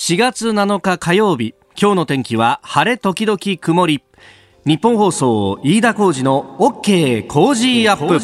4月7日火曜日今日の天気は晴れ時々曇り。ニッポン放送飯田浩司の OK Cozy up。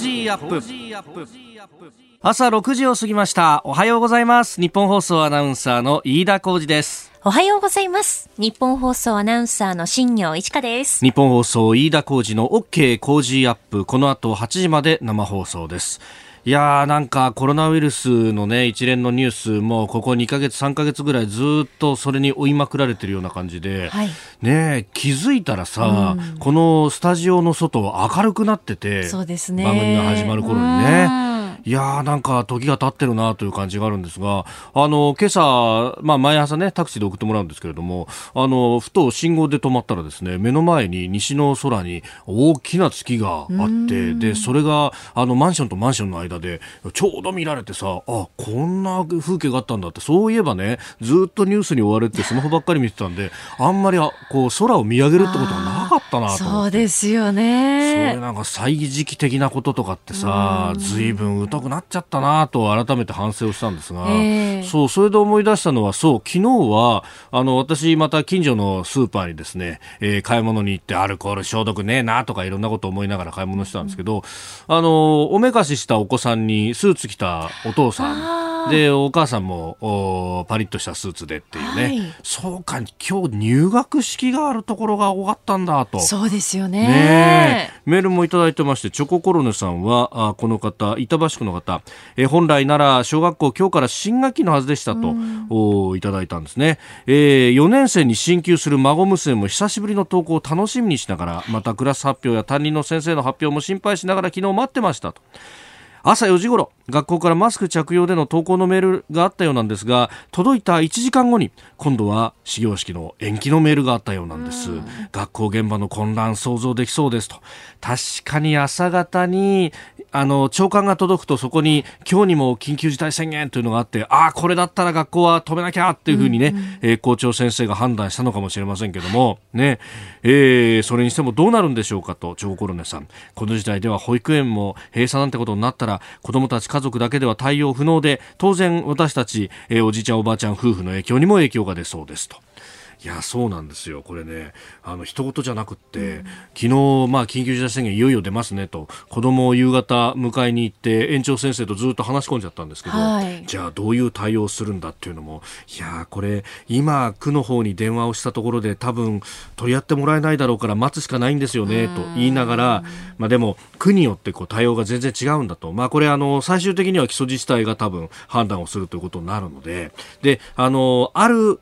朝6時を過ぎました。おはようございます。ニッポン放送アナウンサーの飯田浩司です。おはようございます。ニッポン放送アナウンサーの新行市佳です。ニッポン放送飯田浩司の OK Cozy up。この後8時まで生放送ですいやーなんかコロナウイルスのね一連のニュースもここ2か月3か月ぐらいずっとそれに追いまくられてるような感じで、はい、ね気づいたらさ、うん、このスタジオの外明るくなっててそうですね。番組が始まる頃にね。いやーなんか時が経ってるなという感じがあるんですが、あの、今朝、まあ毎朝ね、タクシーで送ってもらうんですけれども、あの、ふと信号で止まったらですね、目の前に西の空に大きな月があって、で、それが、あの、マンションとマンションの間で、ちょうど見られてさ、あ、こんな風景があったんだって、そういえばね、ずっとニュースに追われてスマホばっかり見てたんで、あんまり、こう、空を見上げるってことがなかったなとそうですよね。それなんか歳時期的なこととかってさ、ずいぶん疎くなっちゃったなと改めて反省をしたんですが、えー、そうそれで思い出したのはそう昨日はあの私また近所のスーパーにですね、えー、買い物に行ってアルコール消毒ねえなとかいろんなこと思いながら買い物したんですけど、うん、あのおめかししたお子さんにスーツ着たお父さんでお母さんもおパリッとしたスーツでっていうね、はい、そうか今日入学式があるところが終わったんだと。そうですよね。ねメールもいただいてましてチョココロネさんはあこの方板橋区の方、え本来なら小学校今日から新学期のはずでしたと、おいただいたんですね、えー、4年生に進級する孫娘も久しぶりの登校を楽しみにしながらまたクラス発表や担任の先生の発表も心配しながら昨日待ってましたと朝4時ごろ学校からマスク着用での登校のメールがあったようなんですが届いた1時間後に今度は始業式の延期のメールがあったようなんです。学校現場の混乱想像できそうですと。確かに朝方にあの長官が届くとそこに今日にも緊急事態宣言というのがあってああこれだったら学校は止めなきゃっていうふうにね、うんうん、えー、校長先生が判断したのかもしれませんけどもね、えー、それにしてもどうなるんでしょうかとチョココロネさん。この時代では保育園も閉鎖なんてことになったら子どもたち家族だけでは対応不能で当然私たち、えー、おじいちゃんおばあちゃん夫婦の影響にも影響が出そうですと。いやそうなんですよ、これね、あの一言じゃなくって、うん、昨日まあ緊急事態宣言いよいよ出ますねと、子供を夕方迎えに行って、園長先生とずっと話し込んじゃったんですけど、はい、じゃあどういう対応するんだっていうのも、いやこれ、今、区の方に電話をしたところで、多分取り合ってもらえないだろうから待つしかないんですよねと言いながら、まあ、でも、区によってこう対応が全然違うんだと、まあ、これあの、最終的には基礎自治体が多分判断をするということになるので、であのある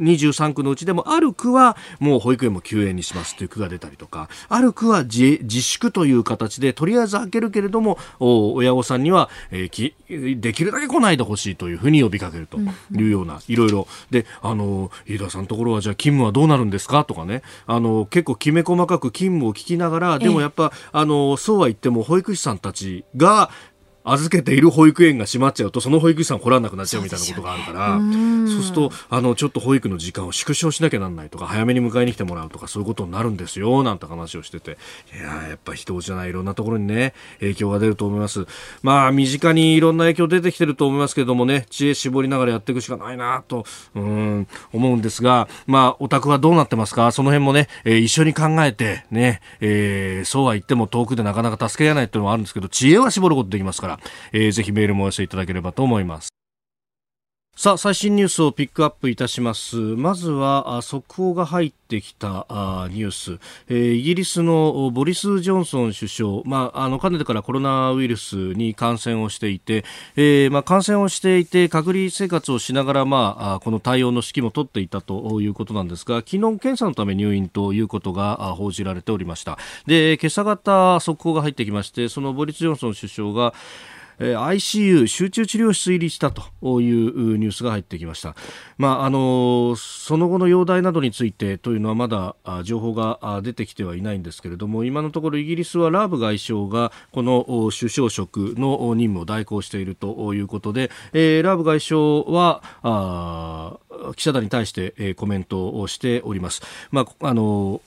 23区のうちでもある区はもう保育園も休園にしますという区が出たりとかある区は自粛という形でとりあえず開けるけれども親御さんには、えー、きできるだけ来ないでほしいというふうに呼びかけるというような、いろいろ。であの飯田さんのところはじゃあ勤務はどうなるんですか？とかね。あの結構きめ細かく勤務を聞きながらでもやっぱ、あのそうは言っても保育士さんたちが預けている保育園が閉まっちゃうとその保育士さん来らなくなっちゃうみたいなことがあるから、そうするとあのちょっと保育の時間を縮小しなきゃなんないとか早めに迎えに来てもらうとかそういうことになるんですよなんて話をしてていややっぱ人じゃないいろんなところにね影響が出ると思いますまあ身近にいろんな影響出てきてると思いますけどもね知恵絞りながらやっていくしかないなとうん思うんですがまあお宅はどうなってますかその辺もね、えー、一緒に考えてね、えー、そうは言っても遠くでなかなか助け合えないっていうのはあるんですけど知恵は絞ることできますからえー、ぜひメールもお寄せいただければと思います。さあ最新ニュースをピックアップいたします。まずは速報が入ってきたニュース、イギリスのボリス・ジョンソン首相、まあ、あのかねてからコロナウイルスに感染をしていて、えーまあ、感染をしていて隔離生活をしながら、まあ、この対応の指揮も取っていたということなんですが昨日検査のため入院ということが報じられておりました。で今朝方速報が入ってきましてそのボリス・ジョンソン首相が ICU 集中治療室入りしたというニュースが入ってきました、まあ、あのその後の容体などについてというのはまだ情報が出てきてはいないんですけれども今のところイギリスはラーブ外相がこの首相職の任務を代行しているということで、ラーブ外相は記者団に対して、コメントをしております。まああの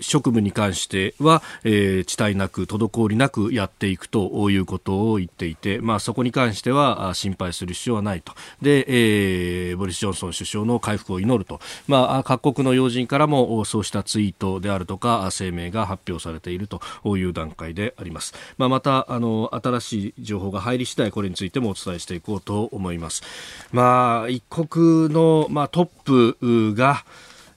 職務に関しては、えー、遅滞なく滞りなくやっていくということを言っていて、まあ、そこに関しては心配する必要はないと。で、えー、ボリス・ジョンソン首相の回復を祈ると、まあ、各国の要人からもそうしたツイートであるとか声明が発表されているという段階であります、まあ、またあの新しい情報が入り次第これについてもお伝えしていこうと思います、まあ、一国の、まあ、トップが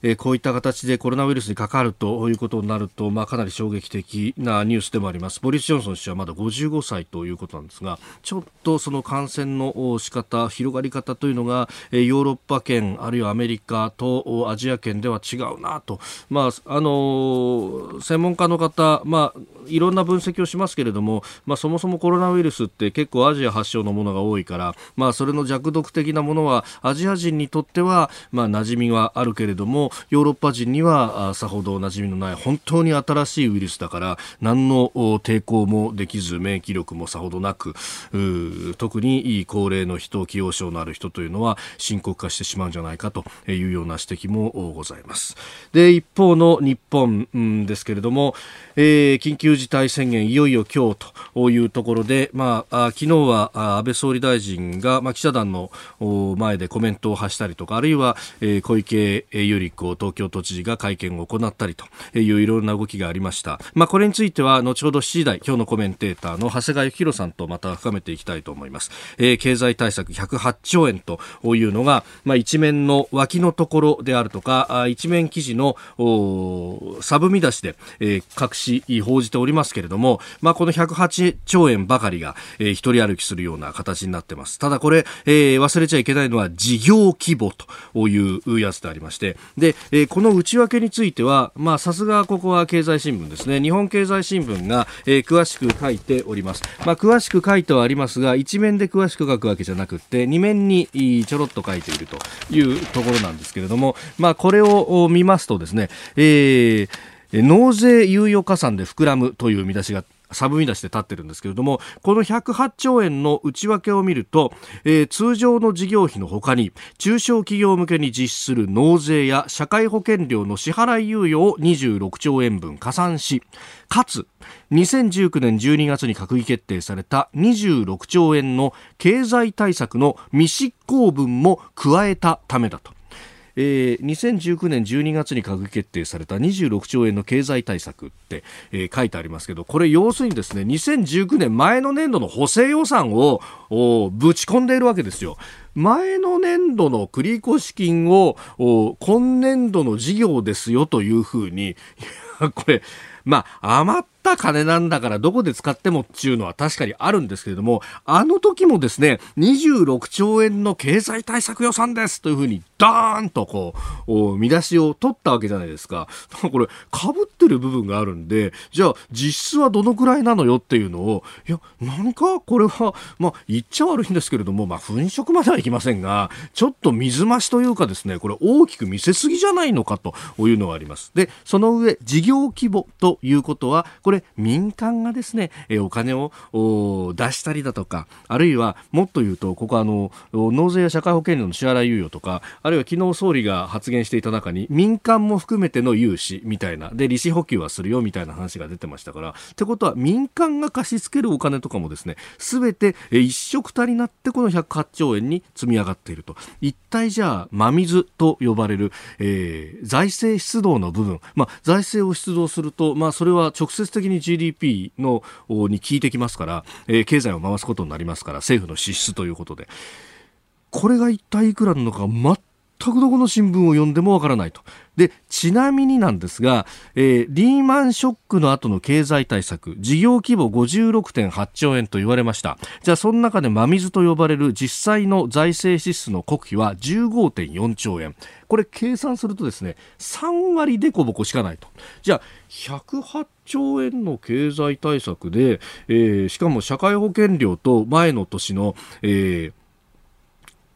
え、こういった形でコロナウイルスにかかるということになると、まあ、かなり衝撃的なニュースでもあります。ボリス・ジョンソン氏はまだ55歳ということなんですがちょっとその感染の仕方広がり方というのが、え、ヨーロッパ圏あるいはアメリカとアジア圏では違うなと、まああの、専門家の方、まあ、いろんな分析をしますけれども、まあ、そもそもコロナウイルスって結構アジア発祥のものが多いから、まあ、それの弱毒的なものはアジア人にとっては、まあ、馴染みはあるけれどもヨーロッパ人にはさほど馴染みのない本当に新しいウイルスだから何の抵抗もできず免疫力もさほどなく特に高齢の人既往症のある人というのは深刻化してしまうんじゃないかというような指摘もございます。で一方の日本、ですけれども、えー、緊急事態宣言いよいよ今日というところで、まあ、昨日は安倍総理大臣が、まあ、記者団の前でコメントを発したりとかあるいは、えー、小池百合子東京都知事が会見を行ったりといういろいろな動きがありました。まあ、これについては後ほど7時台今日のコメンテーターの長谷川幸宏さんとまた深めていきたいと思います。えー、経済対策108兆円というのが、まあ、一面の脇のところであるとか一面記事のサブ見出しで、えー、各紙報じておりますけれども、まあ、この108兆円ばかりが、えー、一人歩きするような形になってます。ただこれ、えー、忘れちゃいけないのは事業規模というやつでありまして、で、えー、この内訳については、まあ、さすがここは経済新聞ですね。日本経済新聞が、えー、詳しく書いております。まあ、詳しく書いてはありますが、一面で詳しく書くわけじゃなくて、二面にちょろっと書いているというところなんですけれども、まあ、これを見ますとですね、えー、納税猶予加算で膨らむという見出しがサブ見出しで立ってるんですけれどもこの108兆円の内訳を見ると、えー、通常の事業費のほかに中小企業向けに実施する納税や社会保険料の支払い猶予を26兆円分加算しかつ2019年12月に閣議決定された26兆円の経済対策の未執行分も加えたためだと。えー、2019年12月に閣議決定された26兆円の経済対策って、えー、書いてありますけどこれ要するにですね2019年前の年度の補正予算をぶち込んでいるわけですよ。前の年度の繰越金を今年度の事業ですよというふうにこれまあ余っった金なんだからどこで使ってもっていうのは確かにあるんですけれども、あの時もですね、26兆円の経済対策予算ですというふうにダーンとこう、見出しを取ったわけじゃないですか。これ、被ってる部分があるんで、じゃあ実質はどのくらいなのよっていうのを、いや、何かこれは、まあ言っちゃ悪いんですけれども、まあ粉飾まではいきませんが、ちょっと水増しというかですね、これ大きく見せすぎじゃないのかというのがあります。で、その上、事業規模ということは、これれ民間がですね、えお金を出したりだとかあるいはもっと言うとここあの納税や社会保険料の支払い猶予とかあるいは昨日総理が発言していた中に民間も含めての融資みたいなで利子補給はするよみたいな話が出てましたからってことは民間が貸し付けるお金とかもですね全て一色たりなってこの108兆円に積み上がっていると。一体じゃあ真水と呼ばれる、えー、財政出動の部分、まあ、財政を出動すると、まあ、それは直接的に GDP のに効いてきますから、えー、経済を回すことになりますから政府の支出ということで。これが一体いくらなのか全くどこの新聞を読んでもわからないと。で、ちなみになんですが、えー、リーマンショックの後の経済対策、事業規模56.8兆円と言われました。じゃあ、その中で真水と呼ばれる実際の財政支出の国費は15.4兆円。これ計算するとですね、3割でこぼこしかないと。じゃあ、108兆円の経済対策で、えー、しかも社会保険料と前の年の、えー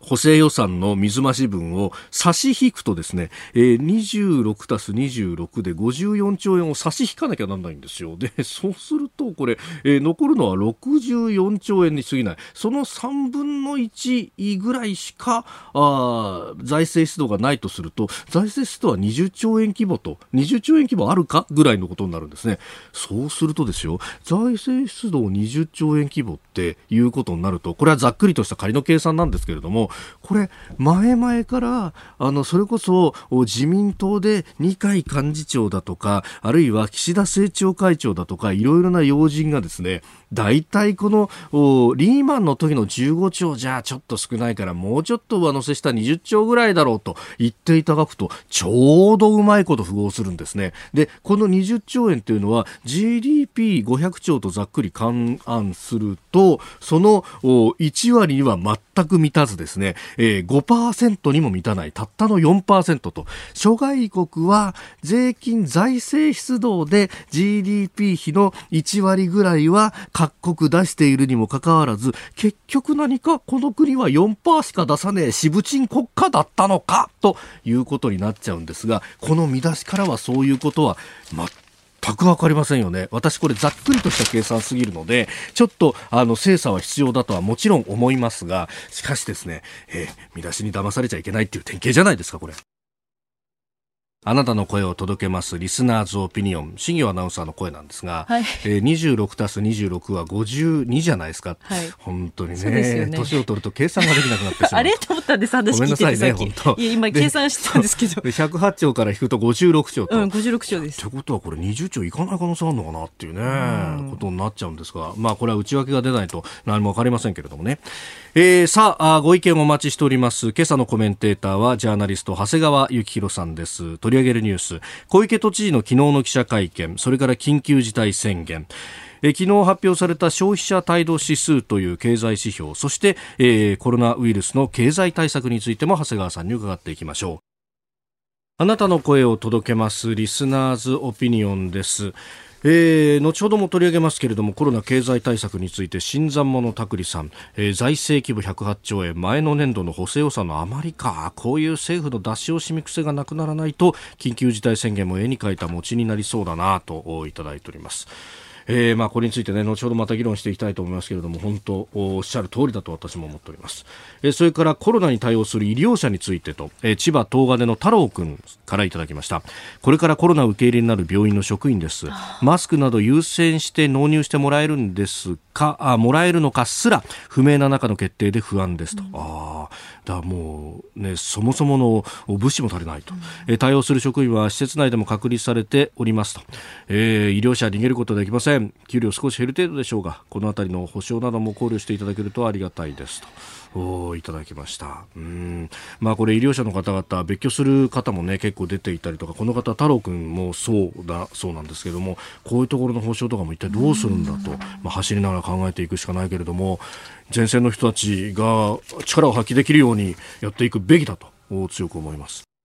補正予算の水増し分を差し引くとですね、えー、26たす26で54兆円を差し引かなきゃなんないんですよ。で、そうするとこれ、えー、残るのは64兆円に過ぎない。その3分の1ぐらいしか、あ財政出動がないとすると、財政出動は20兆円規模と、20兆円規模あるかぐらいのことになるんですね。そうするとですよ、財政出動20兆円規模っていうことになると、これはざっくりとした仮の計算なんですけれども、これ、前々から、あの、それこそ自民党で二階幹事長だとか、あるいは岸田政調会長だとか、いろいろな要人がですね、大体このリーマンの時の15兆じゃちょっと少ないからもうちょっと上乗せした20兆ぐらいだろうと言っていただくとちょうどうまいこと符合するんですね。で、この20兆円というのは GDP500 兆とざっくり勘案するとその1割には全く満たずですね、えー、5%にも満たないたったの4%と。諸外国は税金財政出動で GDP 比の1割ぐらいは各国出しているにもかかわらず結局何かこの国は4%しか出さねえしぶちん国家だったのかということになっちゃうんですがこの見出しからはそういうことは全く分かりませんよね。私これざっくりとした計算すぎるので、ちょっとあの精査は必要だとはもちろん思いますが、しかしですね、えー、見出しに騙されちゃいけないっていう典型じゃないですか、これ。あなたの声を届けますリスナーズオピニオン。新業アナウンサーの声なんですが、はい、えー、26たす26は52じゃないですか、はい、本当にね年、ね、を取ると計算ができなくなってしまう あれ？と思ったんです話聞いててごめんなさいね本当。いや今計算してたんですけど。108兆から引くと56兆と、うん、56兆です。ってことはこれ20兆いかない可能性あるのかなっていうねことになっちゃうんですが。まあこれは内訳が出ないと何もわかりませんけれどもねえー、さあご意見お待ちしております。今朝のコメンテーターはジャーナリスト長谷川幸宏さんです。取り上げるニュース。小池都知事の昨日の記者会見。それから緊急事態宣言。え昨日発表された消費者態度指数という経済指標。そして、えー、コロナウイルスの経済対策についても長谷川さんに伺っていきましょう。あなたの声を届けますリスナーズオピニオンです。えー、後ほども取り上げますけれどもコロナ経済対策について新参者拓里さん、えー、財政規模108兆円前の年度の補正予算の余りかこういう政府の出し惜しみ癖がなくならないと緊急事態宣言も絵に描いた餅になりそうだなといただいております。えー、まあこれについてね後ほどまた議論していきたいと思いますけれども本当おっしゃる通りだと私も思っております、えー、それからコロナに対応する医療者についてと、えー、千葉東金の太郎君からいただきました。これからコロナ受け入れになる病院の職員です。マスクなど優先して納入してもらえるんですかあもらえるのかすら不明な中の決定で不安ですと、うん、あだもうねそもそもの物資も足りないと、うん、え対応する職員は施設内でも隔離されておりますと、えー、医療者逃げることはできませんん給料少し減る程度でしょうがこの辺りの保証なども考慮していただけるとありがたいです。と。いただきました。うん。まあこれ医療者の方々別居する方もね結構出ていたりとかこの方太郎君もそうだそうなんですけどもこういうところの保証とかも一体どうするんだと、まあ、走りながら考えていくしかないけれども前線の人たちが力を発揮できるようにやっていくべきだと強く思います。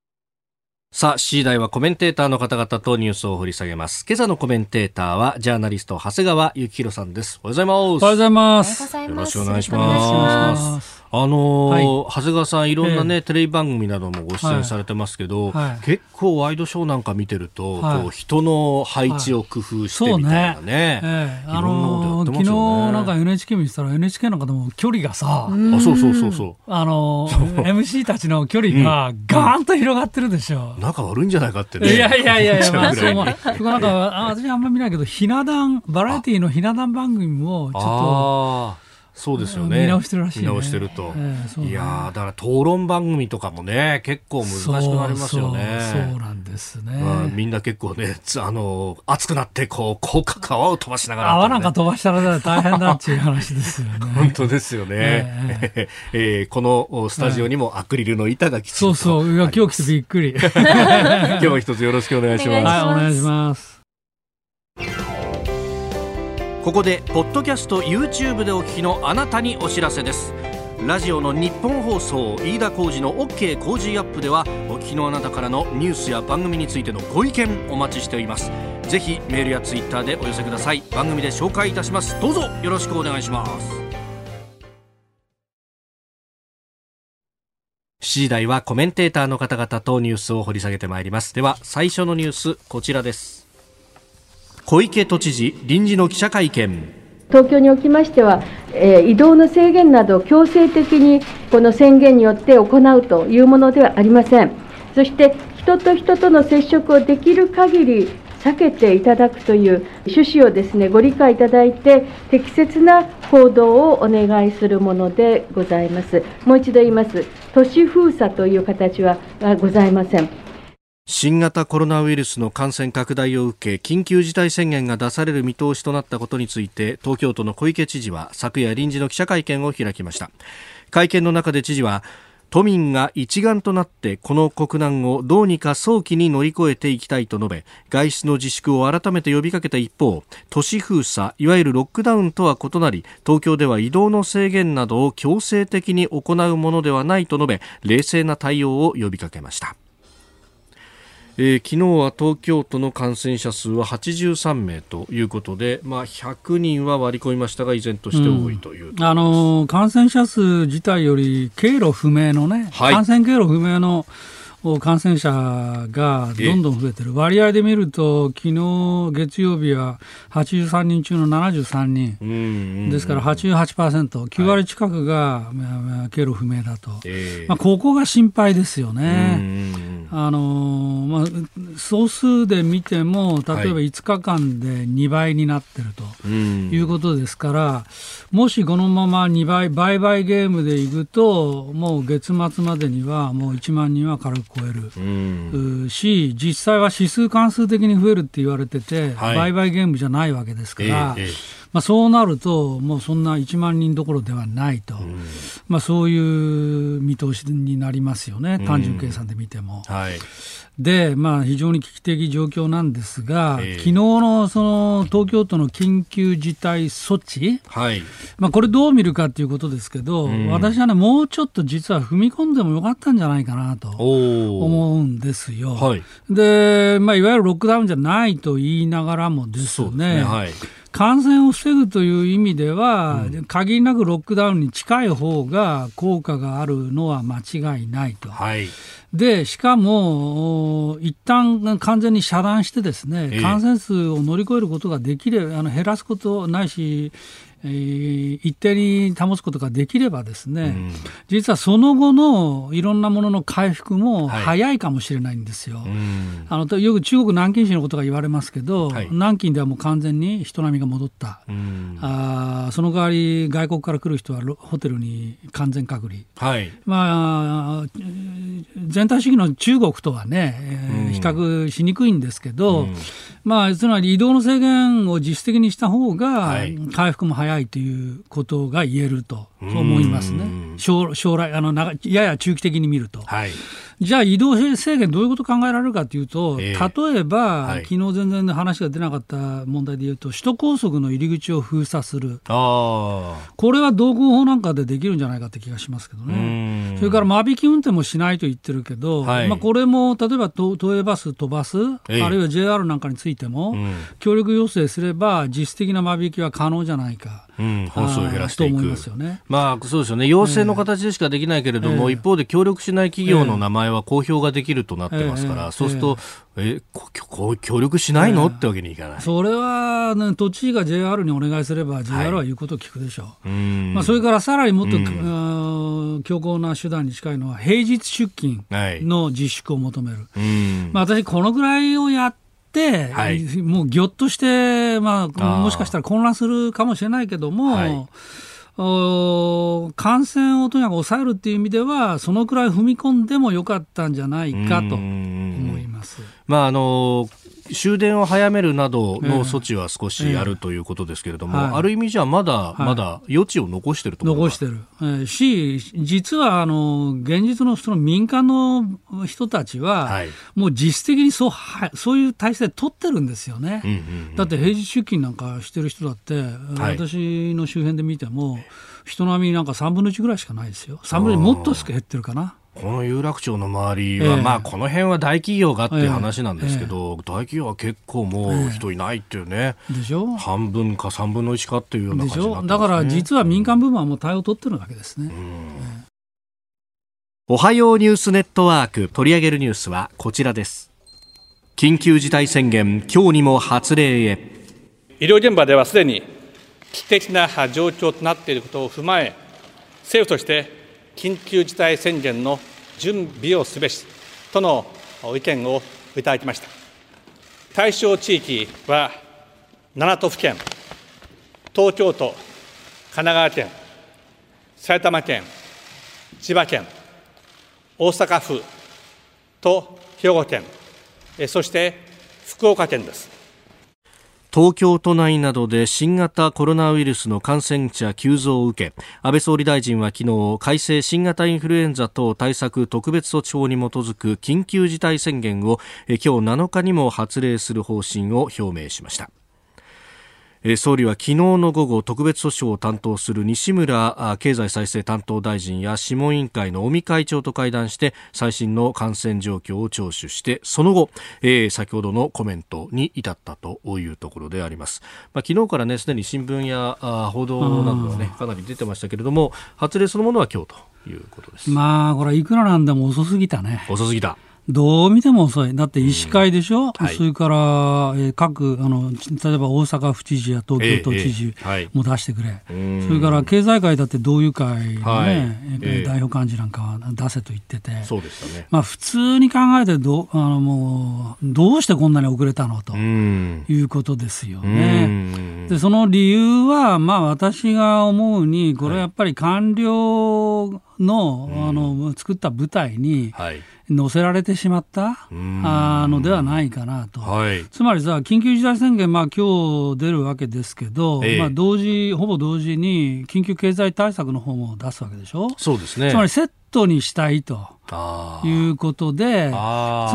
さあ、次第はコメンテーターの方々とニュースを掘り下げます。今朝のコメンテーターは、ジャーナリスト、長谷川幸宏さんです。おはようございます。おはようございます。よろしくお願いします。あのーはい、長谷川さん、いろんなね、えー、テレビ番組などもご出演されてますけど、はい、結構ワイドショーなんか見てると、はい、こう人の配置を工夫してみたいなね。ね。えー、あのー、昨日なんか NHK 見てたら NHK の方も距離がさ、あそうそうそうそう。あのー、MC たちの距離がガーンと広がってるでしょ。うん、仲悪いんじゃないかってね。いやいやいや い。や、まあ、そう。なんか、あ私あんまり見ないけど、ひな壇、バラエティーのひな壇番組もちょっと、そうですよね。見直してるらしい、ね、見直してると。えーね、いやだから討論番組とかもね、結構難しくなりますよね。そうなんですね、みんな結構ね、あの、熱くなって、こう、広角泡を飛ばしながら、ね、泡なんか飛ばしたら大変だっていう話ですよね。本当ですよね。えー、えー、このスタジオにもアクリルの板がきちんと、そうそう。今日来てびっくり。今日も一つよろしくお願いします。はい、お願いします。ここでポッドキャスト YouTube でお聞きのあなたにお知らせです。ラジオの日本放送飯田浩司の OK 工事アップではお聞きのあなたからのニュースや番組についてのご意見お待ちしております。ぜひメールやツイッターでお寄せください。番組で紹介いたします。どうぞよろしくお願いします。時台はコメンテーターの方々とニュースを掘り下げてまいります。では最初のニュースこちらです。小池都知事臨時の記者会見東京におきましては、えー、移動の制限など強制的にこの宣言によって行うというものではありません。そして人と人との接触をできる限り避けていただくという趣旨をですねご理解いただいて適切な行動をお願いするものでございます。もう一度言います。都市封鎖という形はございません。新型コロナウイルスの感染拡大を受け緊急事態宣言が出される見通しとなったことについて東京都の小池知事は昨夜臨時の記者会見を開きました。会見の中で知事は都民が一丸となってこの国難をどうにか早期に乗り越えていきたいと述べ外出の自粛を改めて呼びかけた一方都市封鎖いわゆるロックダウンとは異なり東京では移動の制限などを強制的に行うものではないと述べ冷静な対応を呼びかけました。えー、昨日は東京都の感染者数は83名ということで、まあ、100人は割り込みましたが依然として多いという、うん、あの感染者数自体より経路不明のね、はい、感染経路不明の感染者がどんどん増えてる、割合で見ると、昨日月曜日は83人中の73人、ですから88%、9割近くが、はい、経路不明だと、えー、まあ、ここが心配ですよね。あのまあ、総数で見ても、例えば5日間で2倍になってるということですから、もしこのまま2倍、倍々ゲームでいくと、もう月末までにはもう1万人は軽く超える、うん、し、実際は指数関数的に増えるって言われてて、はい、売買ゲームじゃないわけですから、えーえーまあ、そうなると、もうそんな1万人どころではないと、うん、まあ、そういう見通しになりますよね、単純計算で見ても。うん、はい。で、まあ、非常に危機的状況なんですが、えー、昨日のその東京都の緊急事態措置、はい。まあ、これ、どう見るかということですけど、うん、私はね、もうちょっと実は踏み込んでもよかったんじゃないかなと思うんですよ。はい、で、まあ、いわゆるロックダウンじゃないと言いながらもですね。ねはい感染を防ぐという意味では、うん、限りなくロックダウンに近い方が効果があるのは間違いないと。はい、で、しかも、一旦完全に遮断してですね、感染数を乗り越えることができれば、あの減らすことないし、えー、一定に保つことができればですね、うん、実はその後のいろんなものの回復も早いかもしれないんですよ。はいあのよく中国南京市のことが言われますけど、はい、南京ではもう完全に人並みが戻った、うん、あその代わり外国から来る人はホテルに完全隔離、はい、まあ、全体主義の中国とはね、えー、比較しにくいんですけど、まあ、つまり移動の制限を実質的にした方が回復も早い早いということが言えると、そう思いますね。将来、あの、やや中期的に見ると。はい、じゃあ移動制限どういうこと考えられるかというと、えー、例えば、はい、昨日全然話が出なかった問題でいうと、首都高速の入り口を封鎖する。これは道交法なんかでできるんじゃないかって気がしますけどね。それから間引き運転もしないと言ってるけど、はい、まあこれも例えば都営バス飛ばす、えー、あるいは JR なんかについても、協力要請すれば実質的な間引きは可能じゃないか。うん、本数を減らしていく。いね、まあそうですよね。要請の形でしかできないけれども、えー、一方で協力しない企業の名前は公表ができるとなってますから、えー、そうすると、えー、協力しないの、ってわけにいかない。それは、ね、都知事が JR にお願いすれば、JR は言うことを聞くでしょう。はい、まあ、それからさらにもっと、強硬な手段に近いのは、平日出勤の自粛を求める。まあ、私、このぐらいをやはい、もうぎょっとして、まあ、もしかしたら混乱するかもしれないけども、はい。感染をとにかく抑えるっていう意味では、そのくらい踏み込んでもよかったんじゃないかと思います。まああの終電を早めるなどの措置は少しあるということですけれども、えーえー、ある意味じゃまだ、まだ余地を残してると残してる、えー、し、実はあの現実のその民間の人たちは、はい、もう実質的にそうはそういう体制取ってるんですよね、うんうんうん、だって平日出勤なんかしてる人だって、はい、私の周辺で見ても、人並みなんか3分の1ぐらいしかないですよ、3分の1もっと減ってるかな。この有楽町の周りは、えー、まあこの辺は大企業がっていう話なんですけど、えー、大企業は結構もう人いないっていうね、えー、でしょ？半分か3分の1かっていうような感じになって、ね、だから実は民間部門はもう対応を取ってるわけですね。おはようニュースネットワーク取り上げるニュースはこちらです。緊急事態宣言今日にも発令へ。医療現場ではすでに危機的な状況となっていることを踏まえ政府として緊急事態宣言の準備をすべしとの意見をいただきました対象地域は7都府県東京都神奈川県埼玉県千葉県大阪府と兵庫県、そして福岡県です。東京都内などで新型コロナウイルスの感染者急増を受け安倍総理大臣は昨日改正新型インフルエンザ等対策特別措置法に基づく緊急事態宣言を今日7日にも発令する方針を表明しました。総理は昨日の午後特別訴訟を担当する西村経済再生担当大臣や諮問委員会の尾身会長と会談して最新の感染状況を聴取してその後、えー、先ほどのコメントに至ったというところであります、まあ、昨日からねすでに新聞や報道などはねかなり出てましたけれども発令そのものは今日ということです。まあこれいくらなんでも遅すぎたね。遅すぎたどう見ても遅い。だって医師会でしょ、うん。はい、それから、えー、各あの、例えば大阪府知事や東京都知事も出してくれ、えーはい、それから経済界だって同友会のね、はい、代表幹事なんかは出せと言ってて、そうでしたね、まあ、普通に考えてどあのもう、どうしてこんなに遅れたのということですよね。でその理由は、まあ、私が思うに、これはやっぱり官僚の,、あの作った舞台に、はい載せられてしまったあのではないかなと、はい、つまりさ、緊急事態宣言、まあ今日出るわけですけど、え。まあ、同時ほぼ同時に緊急経済対策の方も出すわけでしょ、そうですね。つまりセットにしたいと。いうことで、つ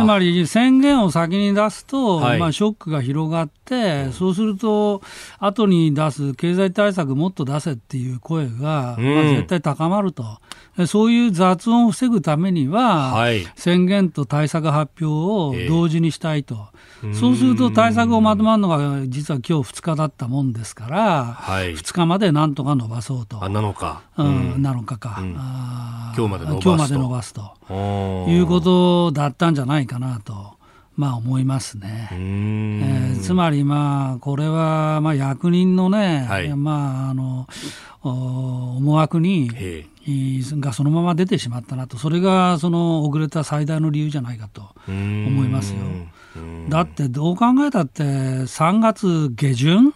まり宣言を先に出すと、はい、まあ、ショックが広がって、そうすると、後に出す経済対策もっと出せっていう声が、まあ、絶対高まると。そういう雑音を防ぐためには、はい、宣言と対策発表を同時にしたいと、えー、そうすると対策をまとまるのが実は今日2日だったもんですから、はい、2日までなんとか伸ばそうと。あ7日、うん、7日か、うん、今日まで伸ばすと。今日まで伸ばすということだったんじゃないかなと。まあ思いますね。えー、つまりまあこれはまあ役人のね、はい、まああの思惑にがそのまま出てしまったなと、それがその遅れた最大の理由じゃないかと思いますよ。だってどう考えたって3月下旬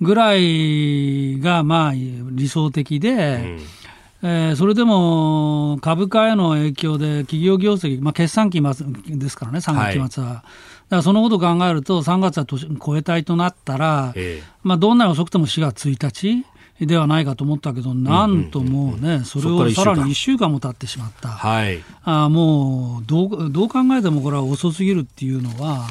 ぐらいがまあ理想的で、えー、それでも株価への影響で企業業績、まあ、決算期末ですからね、3月末は。はい、だからそのことを考えると、3月は超えたいとなったら、えー、まあ、どんなに遅くても4月1日ではないかと思ったけど、なんともうね、それをさらに1週間。も経ってしまった、はい、あもうどうどう考えてもこれは遅すぎるっていうのは、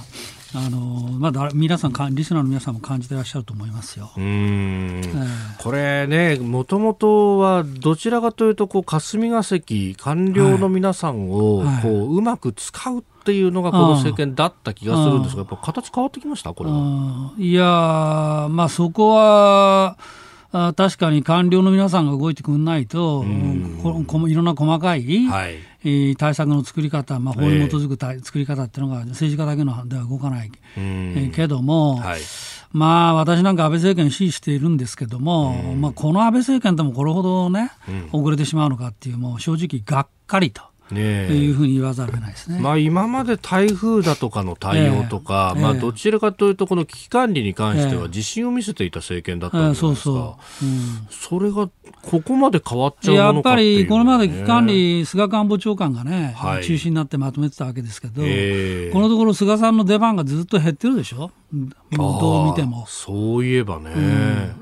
あのまだ皆さん、リスナーの皆さんも感じてらっしゃると思いますよ。うん、えー、これね、もともとはどちらかというと、こう霞が関、官僚の皆さんをこう、うまく使うっていうのがこの政権だった気がするんですが、やっぱ形変わってきました、これは。いやまあ、そこは、あ確かに官僚の皆さんが動いてくれないと、いろんな細かい、はい、えー、対策の作り方、まあ、法に基づく、えー、作り方っていうのが政治家だけのでは動かない、えー、けども、はい、まあ、私なんか安倍政権支持しているんですけども、まあ、この安倍政権でもこれほどね、遅れてしまうのかっていう、もう正直がっかりと。ね、いうふうに言わざるを得ないですね、まあ、今まで台風だとかの対応とか、えー、まあ、どちらかというと、この危機管理に関しては自信を見せていた政権だったんですか、えー、そうそう。うん、それがここまで変わっちゃうやっぱりこれまで危機管理、菅官房長官がね、はい、中心になってまとめてたわけですけど、えー、このところ菅さんの出番がずっと減ってるでしょ。どう見てもそういえばね、うん、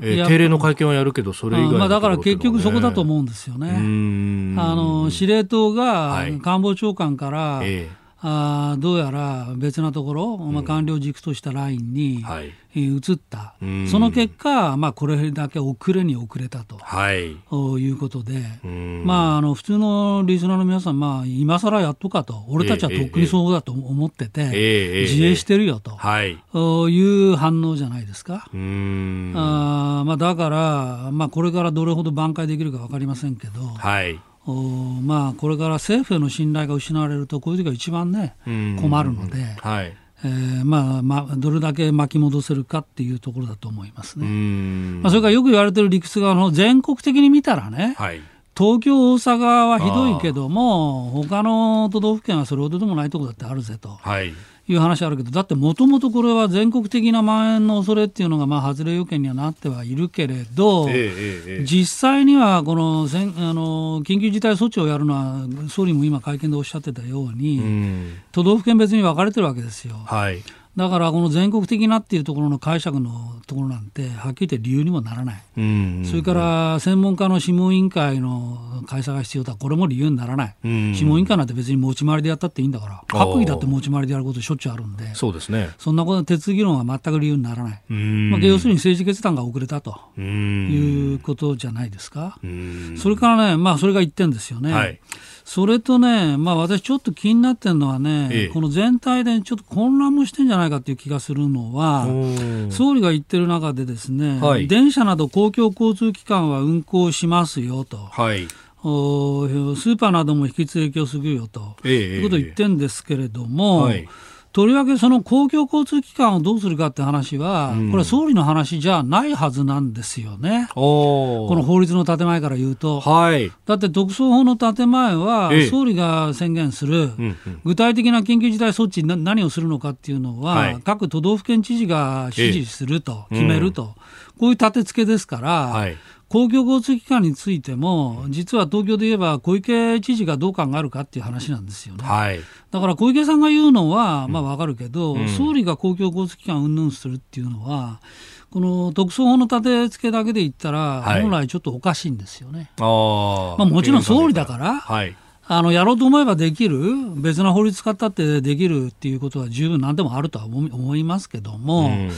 えー、定例の会見はやるけど、それ以外、ね、まあ、だから結局そこだと思うんですよね。あの司令塔が官房長官から、はいえあどうやら別なところ、まあ、官僚軸としたラインに、はい。移った、その結果、まあ、これだけ遅れに遅れたと、はい、いうことで、まあ、あの普通のリスナーの皆さん、まあ、今更やっとかと、俺たちはとっくにそうだと思ってて、自衛してるよと、はい、いう反応じゃないですか。あまあ、だから、まあ、これからどれほど挽回できるか分かりませんけど、はいまあ、これから政府への信頼が失われると、こういう時が一番ね、困るので、はい。えーまあまあ、どれだけ巻き戻せるかっていうところだと思いますね。まあ、それからよく言われてる理屈が、全国的に見たらね、はい、東京、大阪はひどいけども、他の都道府県はそれほどでもないところだってあるぜと。はいいう話あるけど、だってもともとこれは全国的な蔓延の恐れっていうのが、まあ、外れ要件にはなってはいるけれど、えーえー、実際にはこのせんあの緊急事態措置をやるのは、総理も今、会見でおっしゃってたように、う都道府県別に分かれてるわけですよ。はいだからこの全国的なっていうところの解釈のところなんて、はっきり言って理由にもならない、うんそれから専門家の諮問委員会の開催が必要だ、これも理由にならない、うんうん、諮問委員会なんて別に持ち回りでやったっていいんだから、閣議だって持ち回りでやることしょっちゅうあるんで、そうですね、そんなこと手続き論は全く理由にならない、まあ、要するに政治決断が遅れたということじゃないですか。それからね、まあ、それが1点ですよね。はいそれとね、まあ、私、ちょっと気になってるのはね、ええ、この全体でちょっと混乱もしてんじゃないかっていう気がするのは、総理が言ってる中で、ですね、はい、電車など公共交通機関は運行しますよと。はい。おスーパーなども引き続き影響するよと、え、いうことを言ってるんですけれども、はいとりわけその公共交通機関をどうするかって話は、うん、これは総理の話じゃないはずなんですよね。この法律の建前から言うと。はい、だって特措法の建前は、総理が宣言する、具体的な緊急事態措置な何をするのかっていうのは、はい、各都道府県知事が指示すると、決めると、うん、こういう立て付けですから、はい公共交通機関についても、実は東京で言えば小池知事がどう考えるかっていう話なんですよね。はい、だから小池さんが言うのは、まあわかるけど、うん、総理が公共交通機関をうんぬんするっていうのは、この特措法の立て付けだけで言ったら、本来ちょっとおかしいんですよね。あまあ、もちろん総理だから、はい、あのやろうと思えばできる、別な法律使ったってできるっていうことは十分何でもあるとは思いますけども、うん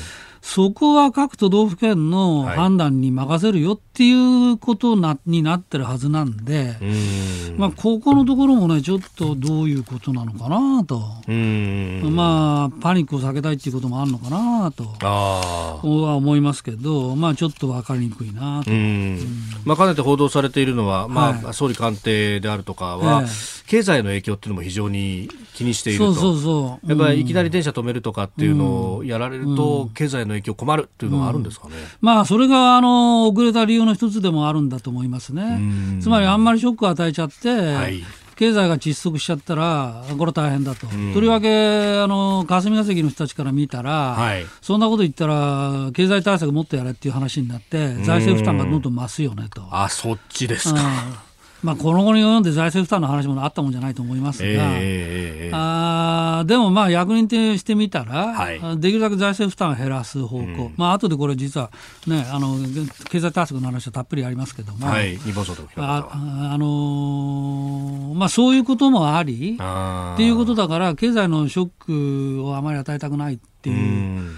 そこは各都道府県の判断に任せるよっていうことなになってるはずなんで、まあ、ここのところもね、ちょっとどういうことなのかなと、まあ、パニックを避けたいっていうこともあるのかなとは思いますけど、まあ、ちょっと分かりにくいなと。まあ、かねて報道されているのは、まあ、はい、総理官邸であるとかは、えー、経済の影響っていうのも非常に気にしていると、そうそうそうやっぱりいきなり電車止めるとかっていうのをやられると、経済の影響困るっていうのがあるんですかね、うん、まあ、それがあの遅れた理由の一つでもあるんだと思いますね。つまりあんまりショックを与えちゃって、はい、経済が窒息しちゃったら、これ大変だと、うん、とりわけあの霞が関の人たちから見たら、はい、そんなこと言ったら、経済対策もっとやれっていう話になって、財政負担がどんどん増すよねと。あそっちですか、まあ、この後に読んで財政負担の話もあったもんじゃないと思いますが、えー、あでもまあ役人としてみたら、はい、できるだけ財政負担を減らす方向、うん、まあ後でこれ、実は、ね、あの経済対策の話はたっぷりありますけども、はい、日本あ、あのー、まあ、そういうこともありっていうことだから、経済のショックをあまり与えたくないっていう。うん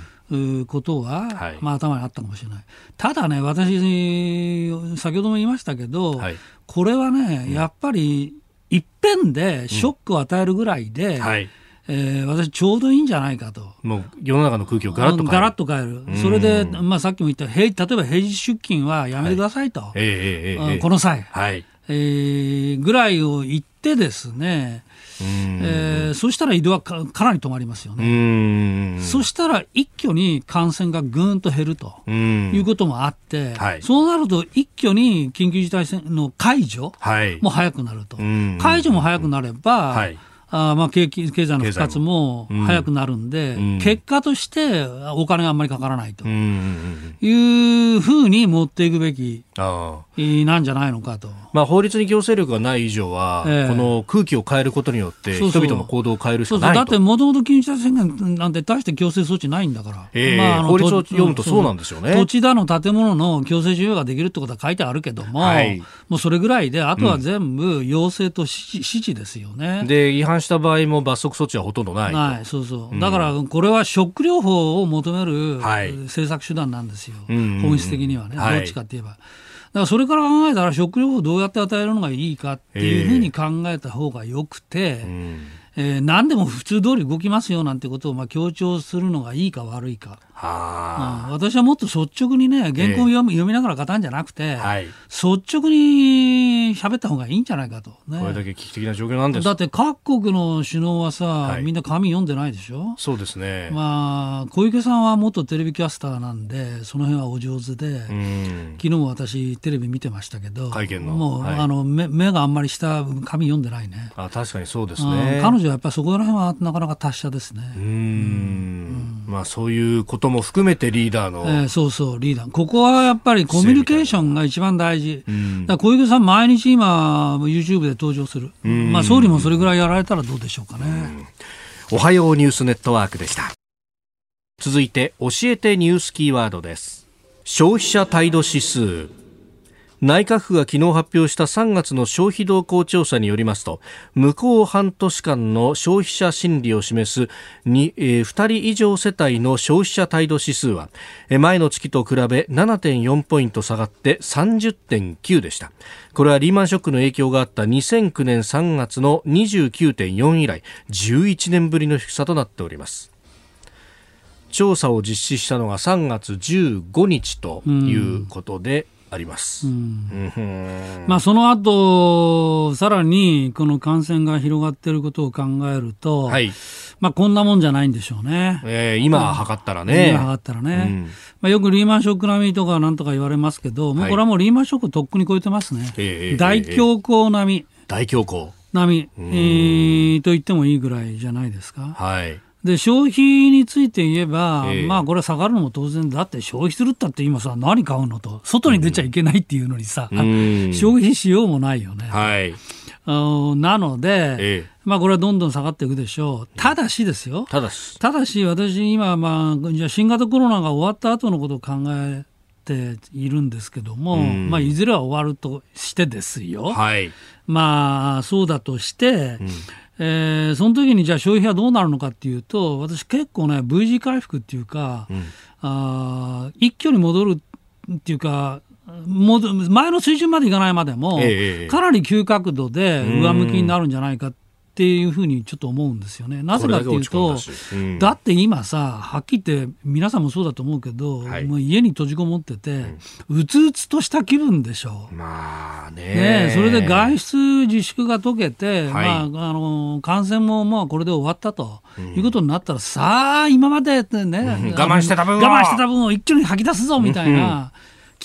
ことは、はい、まあ、頭にあったかもしれない。ただね、私、先ほども言いましたけど、はい、これはね、やっぱり、いっぺん。でショックを与えるぐらいで、うんはい。えー、私、ちょうどいいんじゃないかと。もう世の中の空気をガラッと変える。ガラッと変える。それで、まあ、さっきも言った例えば平日出勤はやめてくださいと、はい。えーえー、この際、はい。えー、ぐらいを言ってですね、えー、そしたら移動はかなり止まりますよね。そしたら一挙に感染がぐーんと減るということもあって、はい、そうなると一挙に緊急事態宣言の解除も早くなると。解除も早くなれば、はい。あまあ経経済の復活も早くなるんで、うん、結果としてお金があんまりかからないというふうに持っていくべきなんじゃないのかと。まあ、法律に強制力がない以上は、えー、この空気を変えることによって、人々の行動を変えるしかないだって、もともと緊急事態宣言なんて大して強制措置ないんだから、えー、まあ、法律を読むとそうなんですよね。土地だの建物の強制需要ができるってことは書いてあるけども、はい、もうそれぐらいで、あとは全部要請と指示ですよね。うん、で違反した場合も罰則措置はほとんどないない、そうそう、だからこれはショック療法を求める政策手段なんですよ、本質的にはね、どっちかって言えば。からそれから考えたら食料をどうやって与えるのがいいかっていうふうに考えた方がよくて、えーえー、何でも普通通り動きますよなんてことをまあ強調するのがいいか悪いか。はうん、私はもっと率直にね、原稿を読み,、読みながら語るんじゃなくて、はい、率直に喋った方がいいんじゃないかと、ね、これだけ危機的な状況なんです。だって各国の首脳はさ、はい、みんな紙読んでないでしょ？そうですね。まあ、小池さんは元テレビキャスターなんで、その辺はお上手で、昨日も私、テレビ見てましたけど、会見の。もう、はい、あの目目があんまり下、紙読んでないね。あ確かにそうですね。彼女はやっぱりそこら辺はなかなか達者ですね。うん。うんまあ、そういうことも含めてリーダーの、えー、そうそうリーダー。ここはやっぱりコミュニケーションが一番大事、だ小池さん毎日今 YouTube で登場する、まあ、総理もそれぐらいやられたらどうでしょうかね。おはようニュースネットワークでした。続いて教えてニュースキーワードです。消費者態度指数内閣府が昨日発表した3月の消費動向調査によりますと向こう半年間の消費者心理を示す 2,、えー、2人以上世帯の消費者態度指数は前の月と比べ7.4ポイント下がって30.9でした。これはリーマンショックの影響があった2009年3月の29.4以来11年ぶりの低さとなっております。調査を実施したのが3月15日ということで、あります。まあ、その後さらにこの感染が広がっていることを考えると、はい、まあ、こんなもんじゃないんでしょうね。えー、今測ったらね。今測ったらね、うん、まあ、よくリーマンショック並みとかなんとか言われますけど、もうこれはもうリーマンショックとっくに超えてますね。大恐慌並み。大恐慌。並み、えー、と言ってもいいぐらいじゃないですか。はい。で消費について言えば、えー、まあこれ下がるのも当然だって消費するったって今さ何買うのと外に出ちゃいけないっていうのにさ、うん、消費しようもないよね。はい、なので、えー、まあこれはどんどん下がっていくでしょう。ただしですよ。ただし。ただし私今まあじゃ新型コロナが終わった後のことを考えているんですけども、まあ、いずれは終わるとしてですよ、はい、まあそうだとして、うんえー、その時にじゃあ消費はどうなるのかっていうと私結構ね V 字回復っていうか、うん、あ一挙に戻るっていうか前の水準までいかないまでも、えー、かなり急角度で上向きになるんじゃないかっていうふうにちょっと思うんですよね。なぜかっていうと、うん、だって今さ、はっきり言って皆さんもそうだと思うけど、はい、もう家に閉じこもってて、うつうつとした気分でしょ。う。まあね。ねそれで外出自粛が解けて、はい、まあ、あの感染もまあこれで終わったと。いうことになったら、さあ、今までね、うん、我慢してた分我慢してた分を一挙に吐き出すぞみたいな、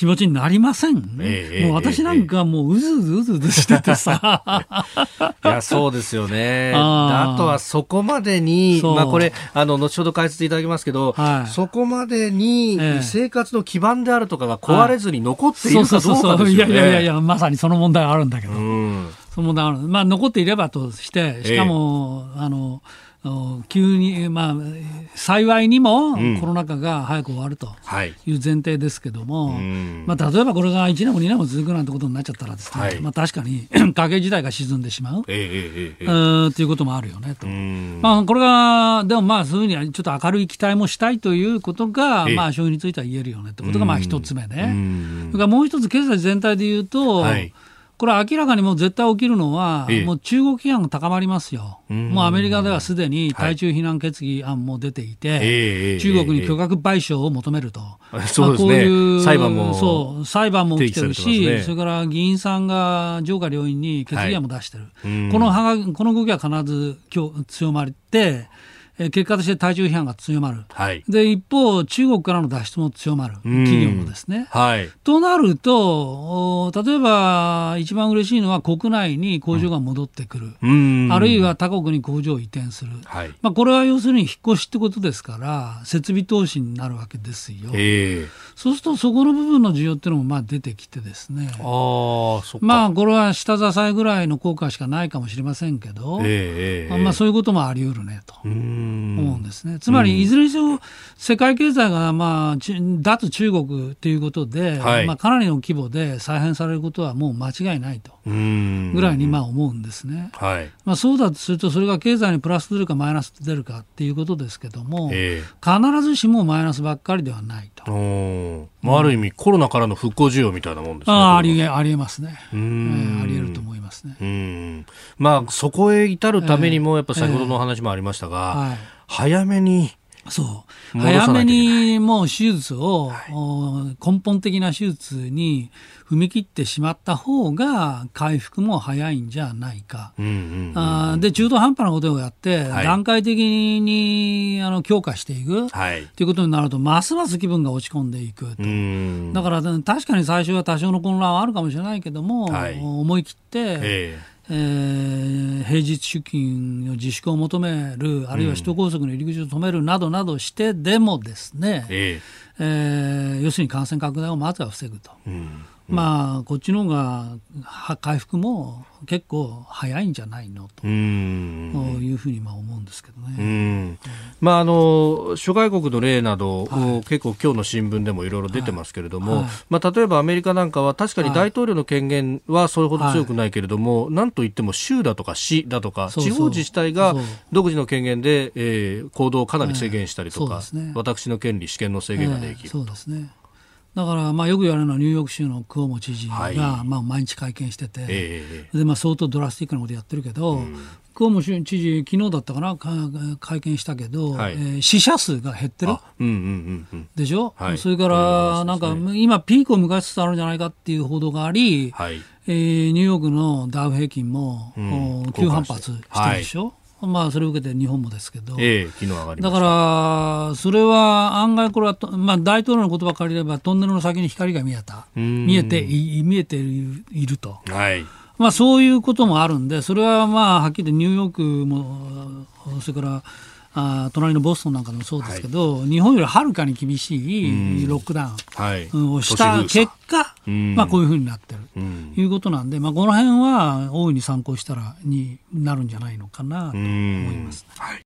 気持ちになりません、えー、もう私なんかもううずうずうずうずしててさ。いやそうですよね。あとはそこまでにまあこれあの後ほど解説いただきますけど、はい、そこまでに生活の基盤であるとかが壊れずに残っているかどうかですよね、いやいやいやまさにその問題あるんだけど、うん、その問題ある。まあ残っていればとしてしかも、えー、あの急に、まあ、幸いにもコロナ禍が早く終わるとい。う前提ですけども、はい、まあ、例えばこれが1年も2年も続くなんてことになっちゃったらですね、はい、まあ、確かに 家計自体が沈んでしまう、えええいうこともあるよねと、まあ、これがでもまあそういうふうにちょっと明るい期待もしたいということが、まあ、消費については言えるよねということがまあ一つ目ね。それからもう一つ経済全体で言うと、はいこれ明らかにもう絶対起きるのは、もう中国批判が高まりますよ。もうアメリカではすでに対中非難決議案も出ていて、中国に巨額賠償を求めると。そうですね。こういう裁判も。そう、裁判も起きてるし、それから議員さんが上下両院に決議案も出してる。このこの動きは必ず強まって、結果として対中批判が強まる、はい、で一方、中国からの脱出も強まる、企業もですね。はい、となると、例えば一番嬉しいのは国内に工場が戻ってくる、うん、あるいは他国に工場を移転する、はい、まあ、これは要するに引っ越しってことですから、設備投資になるわけですよ。えー、そうすると、そこの部分の需要っていうのもまあ出てきてですね、あまあ、これは下支えぐらいの効果しかないかもしれませんけど、えー、まあ、そういうこともあり得るねと。思うんですね。つまり、いずれにせよ、世界経済が、まあ、脱中国ということで、はい、まあ、かなりの規模で再編されることはもう間違いないとぐらいにまあ思うんですね。はい、まあ、そうだとすると、それが経済にプラス出るかマイナス出るかっていうことですけども、えー、必ずしもマイナスばっかりではないと。まあ、ある意味、コロナからの復興需要みたいなもんですね。あありえありえますね、えー、ありえると思います。ますね。うん。まあ、そこへ至るためにも、やっぱ先ほどの話もありましたが、はい、早めにそう。早めにもう手術を、はい、根本的な手術に踏み切ってしまった方が回復も早いんじゃないか、あで中途半端なことをやって、はい、段階的にあの強化していく、はい、ということになるとますます気分が落ち込んでいくと。だから確かに最初は多少の混乱はあるかもしれないけども、はい、思い切って、えーえー、平日出勤の自粛を求める、あるいは首都高速の入り口を止めるなどなどしてでもですね、えー、えー、要するに感染拡大をまずは防ぐと。うんまあ、こっちの方が回復も結構早いんじゃないのと。いうふうにまあ思うんですけどね。まあ、あの諸外国の例など、はい、結構今日の新聞でもいろいろ出てますけれども、はい。はい、まあ、例えばアメリカなんかは確かに大統領の権限はそれほど強くないけれども、なんといっても州だとか市だとか地方自治体が独自の権限で、えー、行動をかなり制限したりとか、ね、私の権利、試験の制限ができる、そうですねだからまあよく言われるのはニューヨーク州のクオモ知事がまあ毎日会見してて、えー、でまあ相当ドラスティックなことやってるけど、うん、クオモ知事、昨日だったかな、会見したけど、はい、えー、死者数が減ってる、うんうんうん、でしょ、はい、それからなんか、今、ピークを迎えつつあるんじゃないかっていう報道があり、はい、えー、ニューヨークのダウ平均も、うん、急反発してるでしょ？まあ、それを受けて日本もですけど、えー、昨日上がりだから、それは案外、これは、まあ、大統領の言葉借りれば、トンネルの先に光が見えた、見えて見えていると、はい。まあ、そういうこともあるんで、それはまあはっきりニューヨークも、それからあ隣のボストンなんかでもそうですけど、はい、日本よりはるかに厳しいロックダウンをした結果、まあ、こういうふうになってる。ということなんで、まあ、この辺は大いに参考したらになるんじゃないのかなと思います、はい。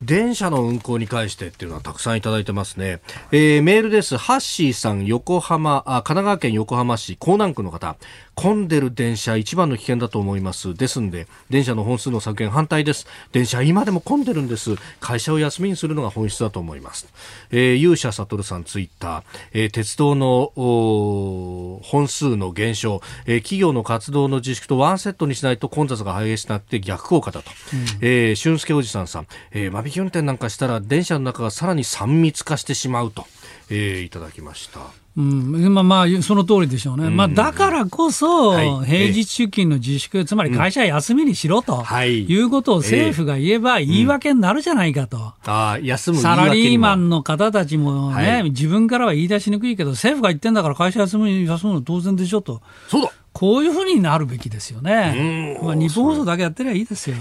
電車の運行に関してっていうのはたくさんいただいてますね。えー、メールです。ハッシーさん、横浜、あ神奈川県横浜市港南区の方。混んでる電車一番の危険だと思います。ですんで、電車の本数の削減反対です。電車今でも混んでるんです。会社を休みにするのが本質だと思います。えー、勇者悟さんツイッター、えー、鉄道の本数の減少、えー、企業の活動の自粛とワンセットにしないと混雑が激しくなって逆効果だと。うん、えー、俊介おじさんさん、えー、間引き運転なんかしたら電車の中がさらに3密化してしまうと。えー、いただきました。うん、まあまあ、その通りでしょうね。うん、まあ、だからこそ、平日出勤の自粛、つまり会社休みにしろと、いうことを政府が言えば言い訳になるじゃないかと。あ休むサラリーマンの方たちもね、はい、自分からは言い出しにくいけど、政府が言ってんだから会社休む休むの当然でしょと。そうだこういうふうになるべきですよね。まあ、日本放送だけやってりゃいいですよ。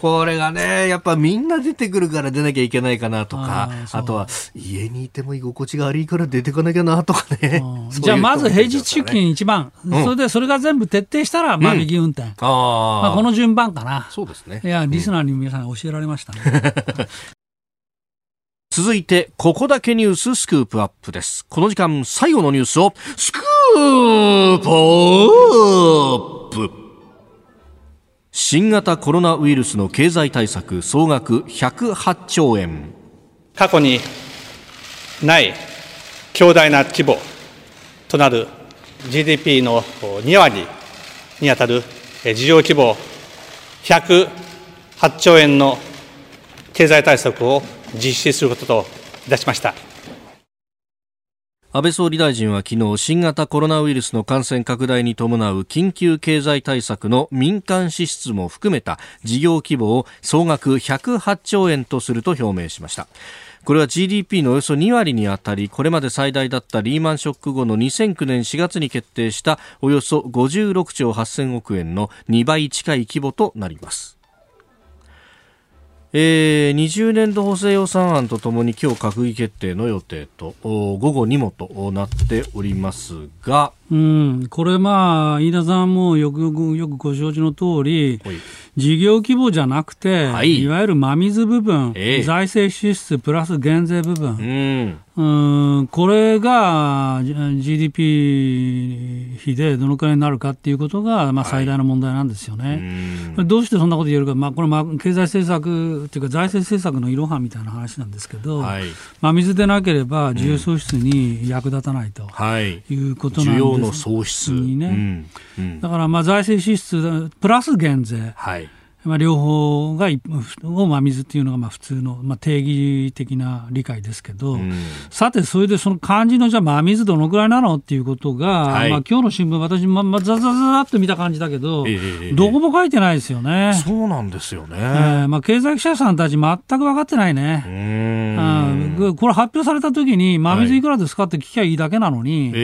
これがね、やっぱみんな出てくるから出なきゃいけないかなとか、あとは家にいても居心地が悪いから出てかなきゃなとかね。じゃあまず平日出勤一番、うん、それでそれが全部徹底したら間引き運転。うん、あまあ、この順番かな。そうですね。いや、リスナーに皆さん教えられましたね。続いて、ここだけニューススクープアップです。この時間、最後のニュースを、スクープアップ新型コロナウイルスの経済対策総額108兆円。過去にない強大な規模となる GDP の2割にあたる事業規模108兆円の経済対策を実施することといたしました。安倍総理大臣は昨日新型コロナウイルスの感染拡大に伴う緊急経済対策の民間支出も含めた事業規模を総額108兆円とすると表明しました。これは GDP のおよそ2割にあたりこれまで最大だったリーマンショック後の2009年4月に決定したおよそ56兆8000億円の2倍近い規模となります。えー、20年度補正予算案とともに今日閣議決定の予定と午後にもとなっておりますが、うん、これまあ飯田さんもよくよくよくご承知の通り、事業規模じゃなくて、はい、いわゆる真水部分、えー、財政支出プラス減税部分、うん。うん。これが GDP 比でどのくらいになるかっていうことが、まあ、最大の問題なんですよね。はい、どうしてそんなこと言えるか、まあ、これ、まあ、経済政策というか、財政政策のいろはみたいな話なんですけど、はい、まあ、水でなければ、需要創出に役立たないとい。うことなんで、量の喪失。にね、だからまあ財政支出プラス減税、はいまあ、両方がを真水っていうのがまあ普通の、まあ、定義的な理解ですけど、うん、さて、それでその漢字のじゃあ真水どのくらいなのっていうことが、はい、まあ今日の新聞、私、ままあ、ざざざっと見た感じだけど、えー、どこも書いてないですよね。そうなんですよね。えー、まあ、経済記者さんたち、全く分かってないね。うんこれ発表された時に、真水いくらですかって聞きゃいいだけなのに、は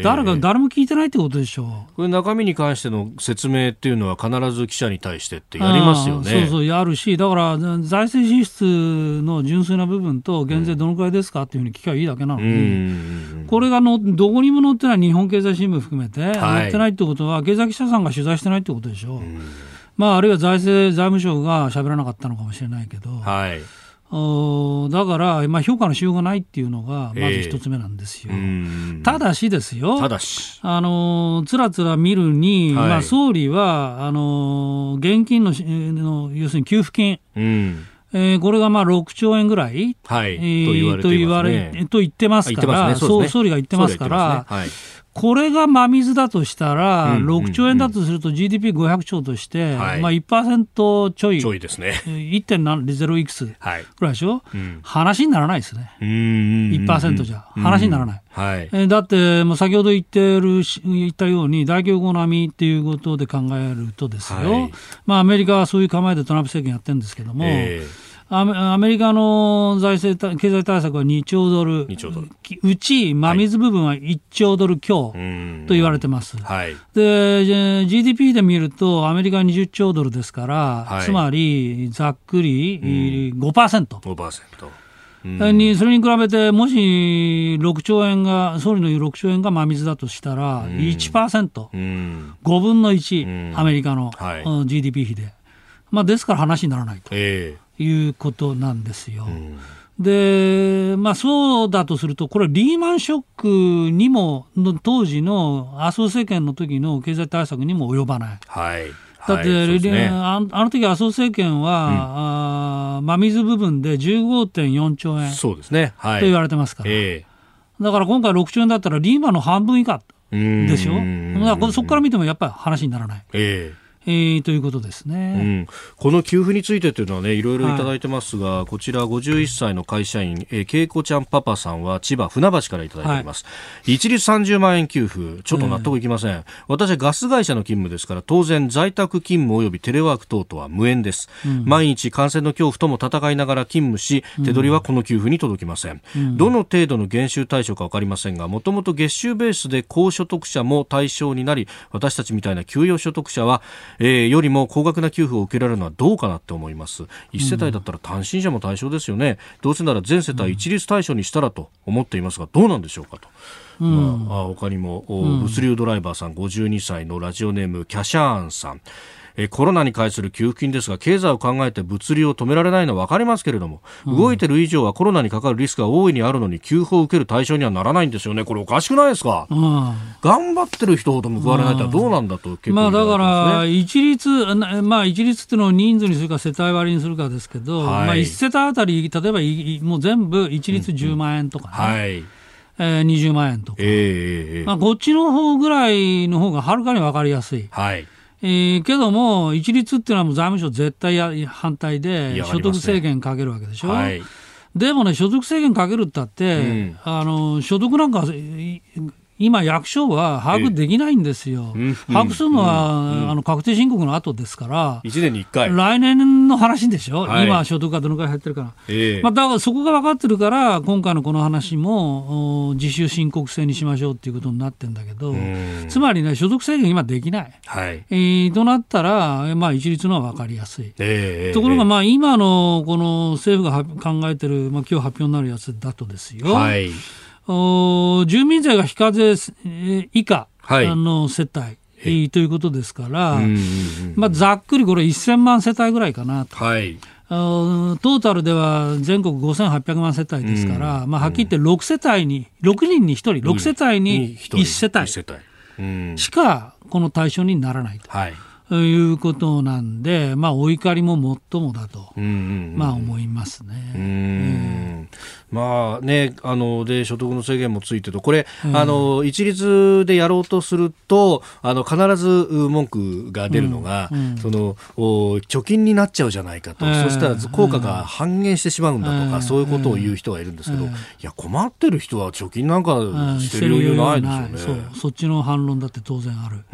い、誰か、誰も聞いてないってことでしょう。これ中身に関しての説明っていうのは必ず記者に対してってやりますよね。そうそう、やるし、だから財政支出の純粋な部分と減税どのくらいですかっていうふうに聞きゃいいだけなの。に、これがのどこにも載ってない日本経済新聞含めて、載ってないってことは、経済記者さんが取材してないってことでしょ。うまあ、あるいは財政、財務省が喋らなかったのかもしれないけど、はい、だから、まあ、評価のしようがないっていうのが、まず一つ目なんですよ。えー、ただしですよ、ただし、あのつらつら見るに、はい、まあ、総理は、あの現金のの、要するに給付金、うん。えー、これがまあ6兆円ぐらい、はい。えー、と言われて、ね、と言ってますから、ね。ね、総理が言ってますから、はい、これが真水だとしたら、6兆円だとすると GDP500 兆として、はい。まあ、1%ちょい、ちょいですね、1.0いくつぐらいでしょ、はいうん、話にならないですね、1%じゃ、話にならない。はい、えだって、もう先ほど言ってる言ったように、大規模並みっていうことで考えるとですよ、はい、まあ、アメリカはそういう構えでトランプ政権やってるんですけども、えーアメリカの財政経済対策は2兆ドル、兆ドル。うち真水部分は1兆ドル強と言われてます。はい、で GDP で見ると、アメリカは20兆ドルですから、はい、つまりざっくり5%。5%にそれに比べて、もし6兆円が、総理の言う6兆円が真水だとしたら1%、うん、5分の1、アメリカの、はい、GDP 比で、まあ、ですから話にならないと。えーいうことなんですよ。うん。で、まあ、そうだとすると、これ、リーマンショックにも、当時の麻生政権の時の経済対策にも及ばない。はい、だって、はいね、あの時麻生政権は、うん、真水部分で15.4兆円そうですね、はい、と言われてますから、えー、だから今回6兆円だったら、リーマンの半分以下でしょ、だからそこから見てもやっぱり話にならない。えーえー、ということですね、うん、この給付についてというのはねいろいろいただいてますが、はい、こちら51歳の会社員、えー、恵子ちゃんパパさんは千葉船橋からいただいております、はい、一律30万円給付。ちょっと納得いきません、えー、私はガス会社の勤務ですから当然在宅勤務及びテレワーク等とは無縁です、うん、毎日感染の恐怖とも戦いながら勤務し手取りはこの給付に届きません、どの程度の減収対象か分かりませんがもともと月収ベースで高所得者も対象になり私たちみたいな給与所得者は、えー、よりも高額な給付を受けられるのはどうかなって思います。一世帯だったら単身者も対象ですよね、うん、どうせなら全世帯一律対象にしたらと思っていますがどうなんでしょうかと。うん、まあ、他にも、物流ドライバーさん52歳のラジオネームキャシャーンさんえコロナに関する給付金ですが経済を考えて物流を止められないのは分かりますけれども、動いてる以上はコロナにかかるリスクが大いにあるのに給付を受ける対象にはならないんですよね。これおかしくないですか、うん、頑張ってる人ほど報われないとはどうなんだと結構、まあ、だから一律、まあ、一律っていうのを人数にするか世帯割りにするかですけど、はい、まあ、1世帯あたり例えばもう全部一律10万円とかね、うんうん、はい。えー、20万円とか、えーまあ、こっちの方ぐらいの方がはるかに分かりやすい。はいえー、けども、一律っていうのはもう財務省絶対や反対で、所得制限かけるわけでしょ？はい、でもね、所得制限かけるったって、うん、あの所得なんか今、役所は把握できないんですよ、把握するのは、あの確定申告の後ですから、1年に1回。来年の話でしょ、はい、今、所得がどのくらい減ってるから、えー、まあ、だからそこが分かってるから、今回のこの話も自主申告制にしましょうっていうことになってるんだけど、つまりね、所得制限、今できない、はい。えー、となったら、まあ、一律のは分かりやすい。えー、ところが、まあ、今のこの政府が考えてる、まあ今日発表になるやつだとですよ。はい住民税が非課税以下の世帯、ということですから、まあ、ざっくりこれ1000万世帯ぐらいかなと。はい。トータルでは全国5800万世帯ですから、うん、まあ、はっきり言って6世帯に、6人に1人、6世帯に1世帯しかこの対象にならないと。はい。えいうことなんで、まあ、お怒りももっともだと、まあ、思いますね。まあね、あので所得の制限もついてと、これ、うん、あの一律でやろうとすると、あの必ず文句が出るのが、うん。うん、そのお貯金になっちゃうじゃないかと、そしたら効果が半減してしまうんだとか、そういうことを言う人がいるんですけど、いや、困ってる人は貯金なんかしてる余裕ないですよね。そっちの反論だって当然ある。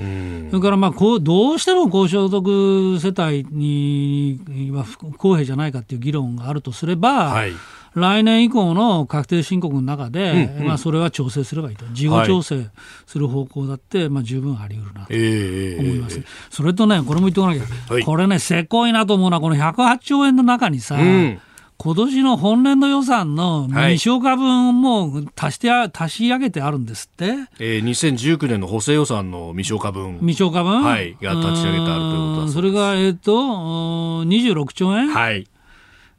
それから、まあ、こうどうしても高所得世帯には不公平じゃないかっていう議論があるとすれば、はい来年以降の確定申告の中で、うんうん、まあ、それは調整すればいいと、事後調整する方向だって、まあ、十分あり得るなと思います、えー、それとね、これも言っておかなきゃ、はい、これね、せこいなと思うのは、この108兆円の中にさ、うん。今年の本年度予算の未消化分も足して足し上げてあるんですって、えー、2019年の補正予算の未消化分、未消化分、はい、が立ち上げてあるということそれが、えーと、26兆円、はい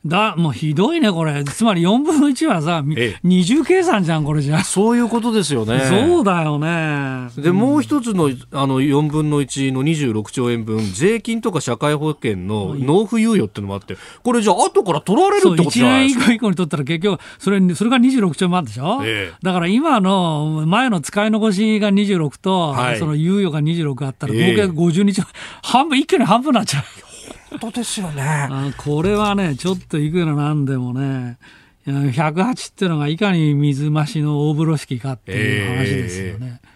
だ、もうひどいね、これ。つまり4分の1はさ、ええ、二重計算じゃん、これじゃ。そういうことですよね。そうだよね。で、もう一つの、あの、4分の1の26兆円分、税金とか社会保険の納付猶予ってのもあって、これじゃあ後から取られるってことじゃないですか。1年以降に取ったら結局、それ、それが26兆円もあるでしょ、ええ、だから今の前の使い残しが26と、はい、その猶予が26あったら、合計50日、半分、一挙に半分になっちゃう。本当ですよね。これはね、ちょっといくらなんでもね、108っていうのがいかに水増しの大風呂敷かっていう話ですよね。えー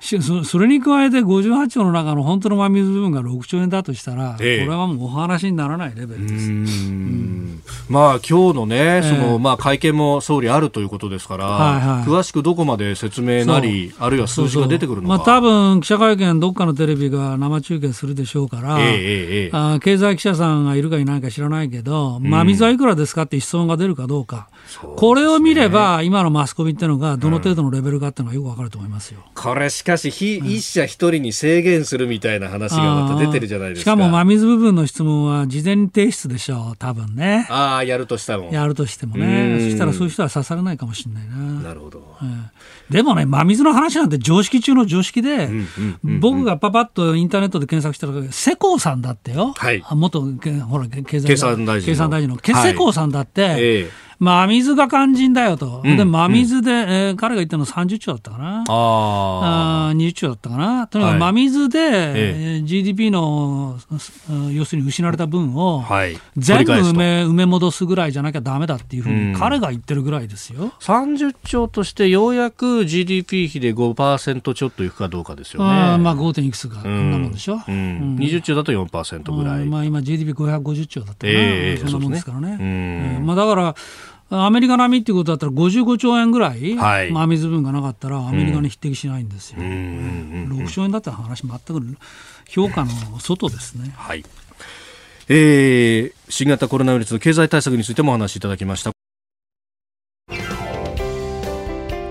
それに加えて58兆の中の本当の真水部分が6兆円だとしたら、ええ、これはもうお話にならないレベルです。まあ今日のね、そのまあ会見も総理あるということですから、はいはい、詳しくどこまで説明なり、あるいは数字が出てくるのか。まあ多分記者会見どっかのテレビが生中継するでしょうから、え、あ経済記者さんがいるかいないか知らないけど、真水はいくらですかって質問が出るかどうか、これを見れば今のマスコミっていうのがどの程度のレベルかっていうのはよくわかると思いますよ。これしかし一社一人に制限するみたいな話がまた出てるじゃないですか。しかも真水部分の質問は事前提出でしょう、多分ね。ああ、やるとしたも。やるとしてもね。そしたらそういう人は刺されないかもしれないな。なるほど。でもね、真水の話なんて常識中の常識で、僕がパパッとインターネットで検索したら、世耕さんだってよ。はい。元、ほら、経済産大臣。経産大臣の。世耕さんだって、ええ真水が肝心だよと。うん、で、真水で、うん、えー、彼が言ったの30兆だったかな。ああ20兆だったかな。とにかく真水で、はい、GDP の、要するに失われた分を、はい、全部埋め埋め戻すぐらいじゃなきゃだめだっていうふうに彼が言ってるぐらいですよ。30兆としてようやく GDP 比で5%ちょっといくかどうかですよね。あまあ 5. 点いくつか、こんなもんでしょ。うんうん、20兆だと4%ぐらい。まあ今 GDP550 兆だったかな、えー、そんなもんですからね。ねえー、まあだからアメリカ並みっていうことだったら55兆円ぐらい、はい、まあ、水分がなかったらアメリカに匹敵しないんですよ。うん、6兆円だったら話全く評価の外ですね。はいえー、新型コロナウイルスの経済対策についてもお話しいただきました